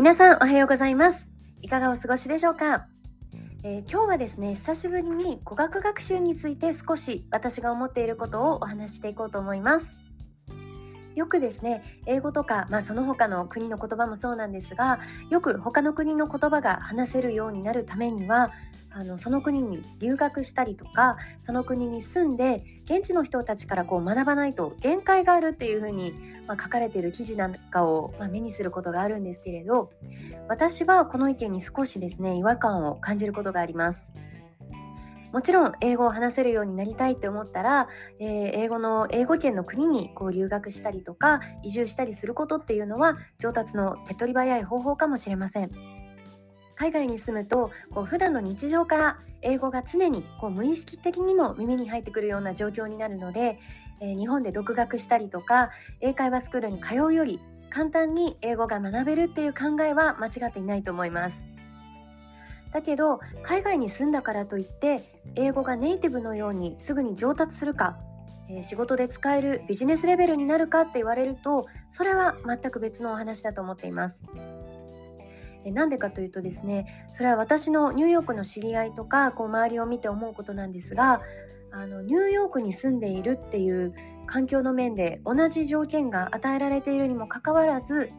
皆さんおはようございます。いかがお過ごしでしょうか、えー、今日はですね、久しぶりに語学学習について少し私が思っていることをお話ししていこうと思います。よくですね、英語とか、まあ、その他の国の言葉もそうなんですが、よく他の国の言葉が話せるようになるためには、あのその国に留学したりとかその国に住んで現地の人たちからこう学ばないと限界があるっていうふうに、まあ、書かれてる記事なんかを、まあ、目にすることがあるんですけれど私はこの意見に少しですね違和感を感じることがあります。もちろん英語を話せるようになりたいって思ったら、えー、英語の英語圏の国にこう留学したりとか移住したりすることっていうのは上達の手っ取り早い方法かもしれません。海外に住むとこう普段の日常から英語が常にこう無意識的にも耳に入ってくるような状況になるので、えー、日本で独学したりとか英会話スクールに通うより簡単に英語が学べるっていう考えは間違っていないと思います。だけど海外に住んだからといって英語がネイティブのようにすぐに上達するか、えー、仕事で使えるビジネスレベルになるかって言われるとそれは全く別のお話だと思っています。えなんでかというとですねそれは私のニューヨークの知り合いとかこう周りを見て思うことなんですがあのニューヨークに住んでいるっていう環境の面で同じ条件が与えられているにもかかわらず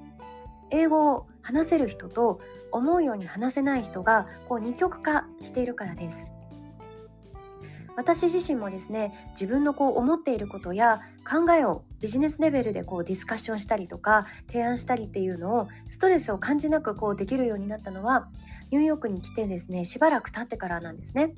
英語を話せる人と思うように話せない人がこう二極化しているからです。私自身もですね自分のこう思っていることや考えをビジネスレベルでこうディスカッションしたりとか提案したりっていうのをストレスを感じなくこうできるようになったのはニューヨークに来てですねしばらく経ってからなんですね。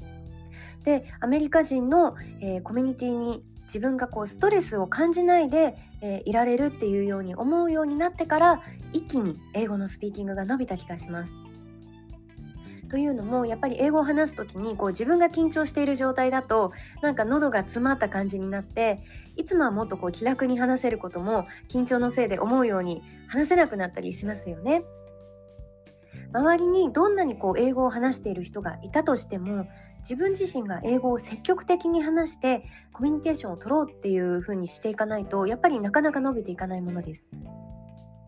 でアメリカ人の、えー、コミュニティに自分がこうストレスを感じないで、えー、いられるっていうように思うようになってから一気に英語のスピーキングが伸びた気がします。というのもやっぱり英語を話す時にこう自分が緊張している状態だとなんか喉が詰まった感じになっていつもはもっとこう気楽に話せることも緊張のせいで思うように話せなくなったりしますよね。周りにどんなにこう英語を話している人がいたとしても自分自身が英語を積極的に話してコミュニケーションを取ろうっていう風にしていかないとやっぱりなかなか伸びていかないものです。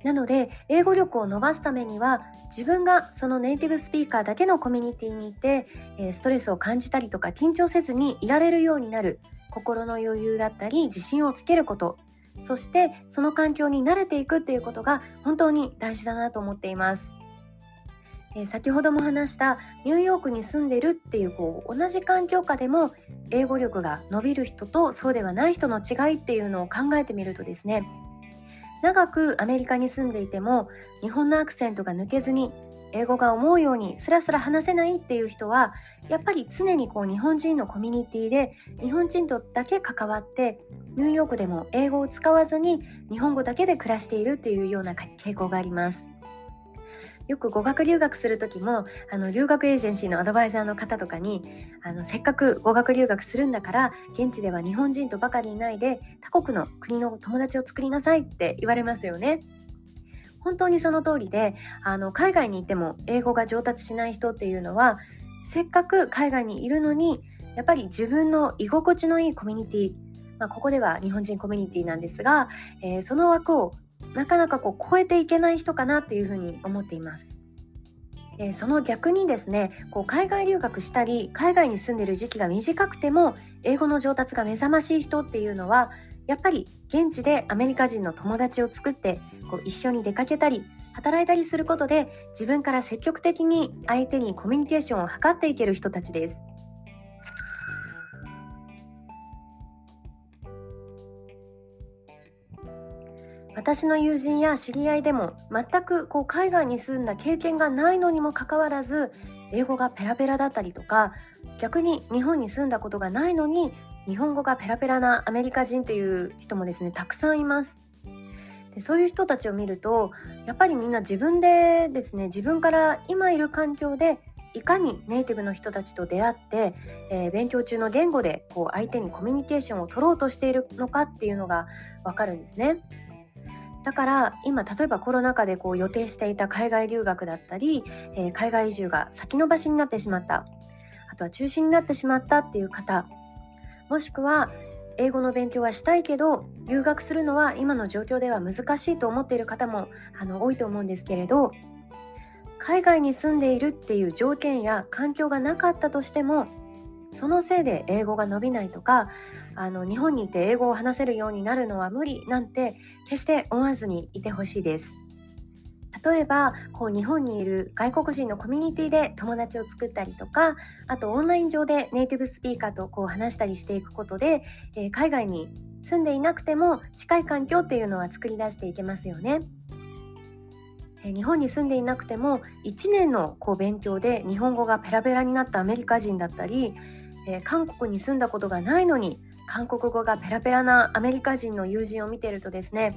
なので英語力を伸ばすためには自分がそのネイティブスピーカーだけのコミュニティにいてストレスを感じたりとか緊張せずにいられるようになる心の余裕だったり自信をつけることそしてその環境に慣れていくっていうことが本当に大事だなと思っています。え先ほども話したニューヨークに住んでるっていうこう同じ環境下でも英語力が伸びる人とそうではない人の違いっていうのを考えてみるとですね長くアメリカに住んでいても日本のアクセントが抜けずに英語が思うようにスラスラ話せないっていう人はやっぱり常にこう日本人のコミュニティで日本人とだけ関わってニューヨークでも英語を使わずに日本語だけで暮らしているっていうような傾向があります。よく語学留学する時もあの留学エージェンシーのアドバイザーの方とかにあのせっかく語学留学するんだから現地では日本人とばかりいないで他国の国の友達を作りなさいって言われますよね。本当にその通りであの海外にいても英語が上達しない人っていうのはせっかく海外にいるのにやっぱり自分の居心地のいいコミュニティ、まあ、ここでは日本人コミュニティなんですが、えー、その枠をなかなかこう超えていけない人かなっていうふうに思っています。え、その逆にですねこう海外留学したり海外に住んでる時期が短くても英語の上達が目覚ましい人っていうのはやっぱり現地でアメリカ人の友達を作ってこう一緒に出かけたり働いたりすることで自分から積極的に相手にコミュニケーションを図っていける人たちです。私の友人や知り合いでも全くこう海外に住んだ経験がないのにもかかわらず英語がペラペラだったりとか逆に日本に住んだことがないのに日本語がペラペラなアメリカ人っていう人もですねたくさんいます。でそういう人たちを見るとやっぱりみんな自分でですね自分から今いる環境でいかにネイティブの人たちと出会って、えー、勉強中の言語でこう相手にコミュニケーションを取ろうとしているのかっていうのがわかるんですね。だから今例えばコロナ禍でこう予定していた海外留学だったり、えー、海外移住が先延ばしになってしまった。あとは中止になってしまったっていう方もしくは英語の勉強はしたいけど留学するのは今の状況では難しいと思っている方もあの多いと思うんですけれど海外に住んでいるっていう条件や環境がなかったとしてもそのせいで英語が伸びないとかあの日本にいて英語を話せるようになるのは無理なんて決して思わずにいてほしいです。例えばこう日本にいる外国人のコミュニティで友達を作ったりとかあとオンライン上でネイティブスピーカーとこう話したりしていくことで、えー、海外に住んでいなくても近い環境っていうのは作り出していけますよね。え日本に住んでいなくても1年のこう勉強で日本語がペラペラになったアメリカ人だったり、えー、韓国に住んだことがないのに韓国語がペラペラなアメリカ人の友人を見てるとですね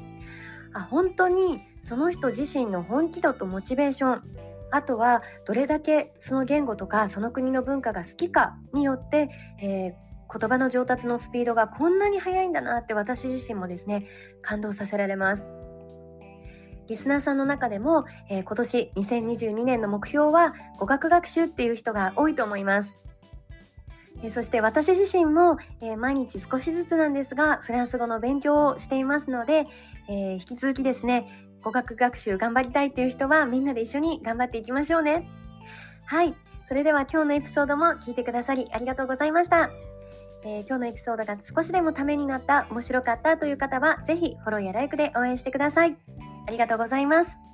あ本当にその人自身の本気度とモチベーションあとはどれだけその言語とかその国の文化が好きかによって、えー、言葉の上達のスピードがこんなに速いんだなって私自身もですね感動させられます。リスナーさんの中でも、えー、今年2022年の目標は語学学習っていう人が多いと思います。えそして私自身も、え、毎日少しずつなんですがフランス語の勉強をしていますので、え、引き続きですね語学学習頑張りたいという人はみんなで一緒に頑張っていきましょうね。はい。それでは今日のエピソードも聞いてくださりありがとうございました、えー、今日のエピソードが少しでもためになった面白かったという方は是非フォローやライクで応援してください。ありがとうございます。